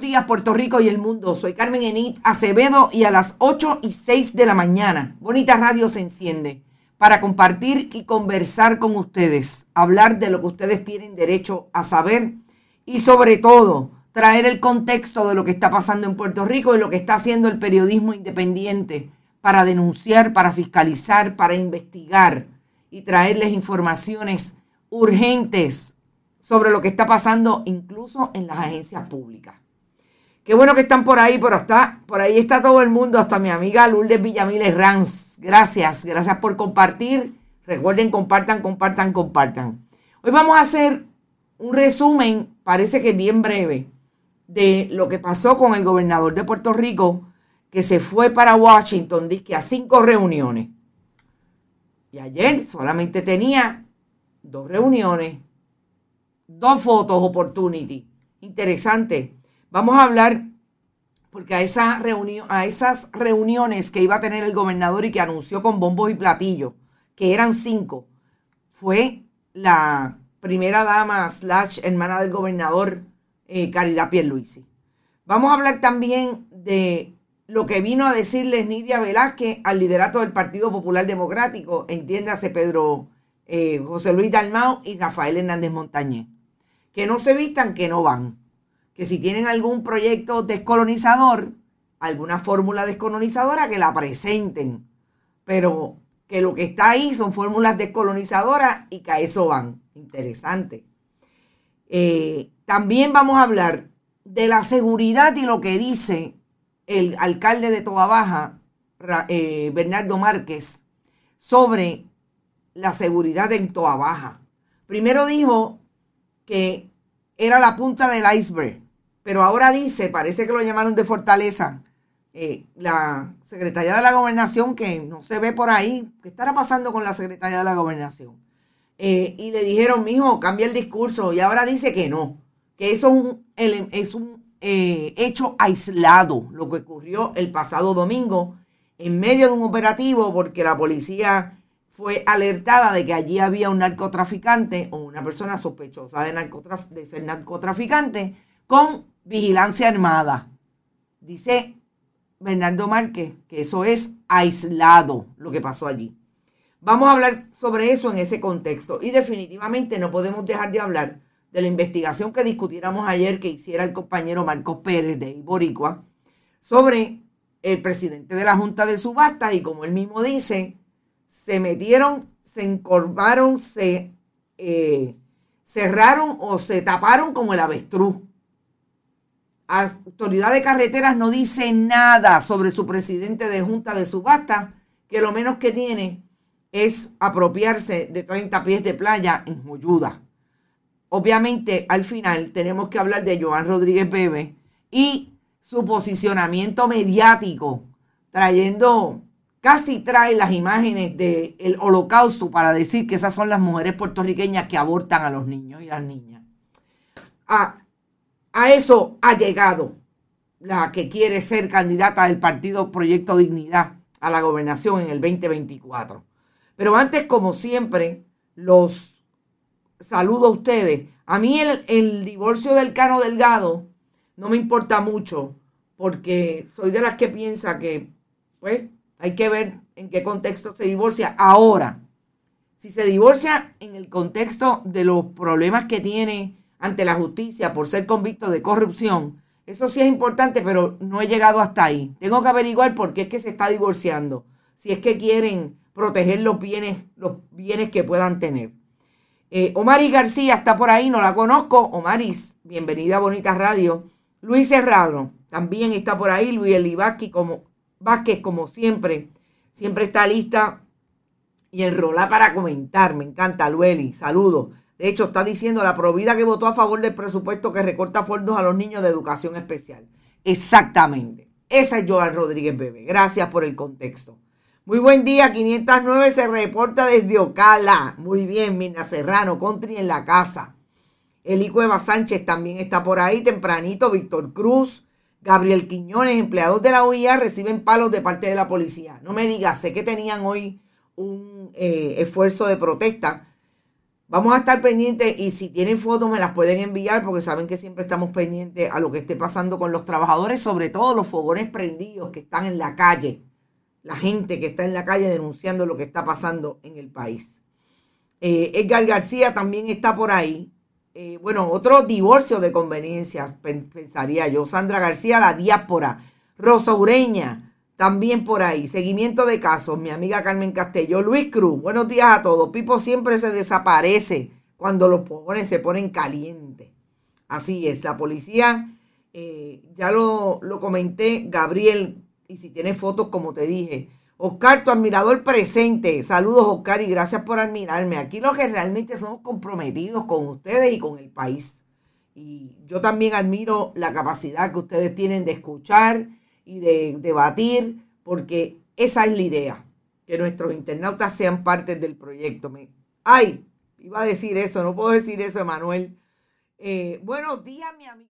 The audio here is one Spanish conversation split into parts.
Buenos días Puerto Rico y el mundo. Soy Carmen Enit Acevedo y a las 8 y 6 de la mañana, Bonita Radio se enciende para compartir y conversar con ustedes, hablar de lo que ustedes tienen derecho a saber y sobre todo traer el contexto de lo que está pasando en Puerto Rico y lo que está haciendo el periodismo independiente para denunciar, para fiscalizar, para investigar y traerles informaciones urgentes sobre lo que está pasando incluso en las agencias públicas. Qué bueno que están por ahí, pero está, por ahí está todo el mundo, hasta mi amiga Lourdes Villamiles Ranz. Gracias, gracias por compartir. Recuerden, compartan, compartan, compartan. Hoy vamos a hacer un resumen, parece que bien breve, de lo que pasó con el gobernador de Puerto Rico, que se fue para Washington, que a cinco reuniones. Y ayer solamente tenía dos reuniones, dos fotos opportunity. Interesante. Vamos a hablar, porque a, esas reuniones que iba a tener el gobernador y que anunció con bombos y platillos, que eran cinco, fue la primera dama slash hermana del gobernador eh, Caridad Pierluisi. Vamos a hablar también de lo que vino a decirles Nidia Velázquez al liderato del Partido Popular Democrático, entiéndase Pedro eh, José Luis Dalmau y Rafael Hernández Montañez. Que no se vistan, que no van. Que si tienen algún proyecto descolonizador, alguna fórmula descolonizadora, que la presenten. Pero que lo que está ahí son fórmulas descolonizadoras y que a eso van. Interesante. Eh, también vamos a hablar de la seguridad y lo que dice el alcalde de Toa Baja, eh, Bernardo Márquez, sobre la seguridad en Toa Baja. Primero dijo que era la punta del iceberg, pero ahora dice, parece que lo llamaron de Fortaleza, eh, la Secretaría de la Gobernación, que no se ve por ahí, ¿qué estará pasando con la Secretaría de la Gobernación? Eh, y le dijeron, mijo, cambia el discurso, y ahora dice que no, que eso es un, es un eh, hecho aislado, lo que ocurrió el pasado domingo en medio de un operativo porque la policía fue alertada de que allí había un narcotraficante o una persona sospechosa de, de ser narcotraficante con vigilancia armada. Dice Bernardo Márquez que eso es aislado lo que pasó allí. Vamos a hablar sobre eso en ese contexto y definitivamente no podemos dejar de hablar de la investigación que discutiéramos ayer que hiciera el compañero Marcos Pérez de Iboricua sobre el presidente de la Junta de Subastas y como él mismo dice, se metieron, se encorvaron, se eh, cerraron o se taparon como el avestruz. Autoridad de Carreteras no dice nada sobre su presidente de Junta de Subastas, que lo menos que tiene es apropiarse de 30 pies de playa en Joyuda. Obviamente, al final tenemos que hablar de Joan Rodríguez Bebe y su posicionamiento mediático, trayendo, casi trae las imágenes del holocausto para decir que esas son las mujeres puertorriqueñas que abortan a los niños y las niñas. Ah, a eso ha llegado la que quiere ser candidata del partido Proyecto Dignidad a la gobernación en el 2024. Pero antes, como siempre, los saludo a ustedes. A mí el, el divorcio del Cano Delgado no me importa mucho porque soy de las que piensa que, pues, hay que ver en qué contexto se divorcia. Ahora, si se divorcia en el contexto de los problemas que tiene ante la justicia por ser convicto de corrupción, eso sí es importante, pero no he llegado hasta ahí. Tengo que averiguar por qué es que se está divorciando. Si es que quieren proteger los bienes, los bienes que puedan tener. Eh, Omaris García está por ahí, no la conozco. Omaris, bienvenida a Bonita Radio. Luis Serrano también está por ahí. Luis Eli como, Vázquez, como siempre, siempre está lista y enrola para comentar. Me encanta, Lueli. Saludos. De hecho, está diciendo la provida que votó a favor del presupuesto que recorta fondos a los niños de educación especial. Exactamente. Esa es Joan Rodríguez Bebe. Gracias por el contexto. Muy buen día, 509 se reporta desde Ocala. Muy bien, Mirna Serrano, Country en la casa. Eli Cueva Sánchez también está por ahí, tempranito. Víctor Cruz, Gabriel Quiñones, empleados de la OIA, reciben palos de parte de la policía. No me digas, sé que tenían hoy un eh, esfuerzo de protesta Vamos a estar pendientes y si tienen fotos me las pueden enviar porque saben que siempre estamos pendientes a lo que esté pasando con los trabajadores, sobre todo los fogones prendidos que están en la calle, la gente que está en la calle denunciando lo que está pasando en el país. Eh, Edgar García también está por ahí. Eh, bueno, otro divorcio de conveniencias, pensaría yo. Sandra García, la diáspora. Rosa Ureña, también por ahí, seguimiento de casos, mi amiga Carmen Castelló, Luis Cruz, buenos días a todos. Pipo siempre se desaparece cuando los pobres se ponen calientes. Así es, la policía, eh, ya lo, lo comenté, Gabriel, y si tiene fotos, como te dije. Oscar, tu admirador presente. Saludos, Oscar, y gracias por admirarme. Aquí los que realmente somos comprometidos con ustedes y con el país. Y yo también admiro la capacidad que ustedes tienen de escuchar y de debatir, porque esa es la idea, que nuestros internautas sean parte del proyecto. Me, ay, iba a decir eso, no puedo decir eso, Emanuel. Eh, buenos días, mi amigo.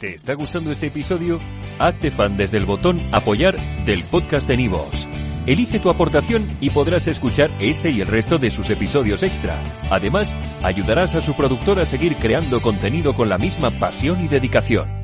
¿Te está gustando este episodio? Hazte fan desde el botón apoyar del podcast de Nivos. Elige tu aportación y podrás escuchar este y el resto de sus episodios extra. Además, ayudarás a su productor a seguir creando contenido con la misma pasión y dedicación.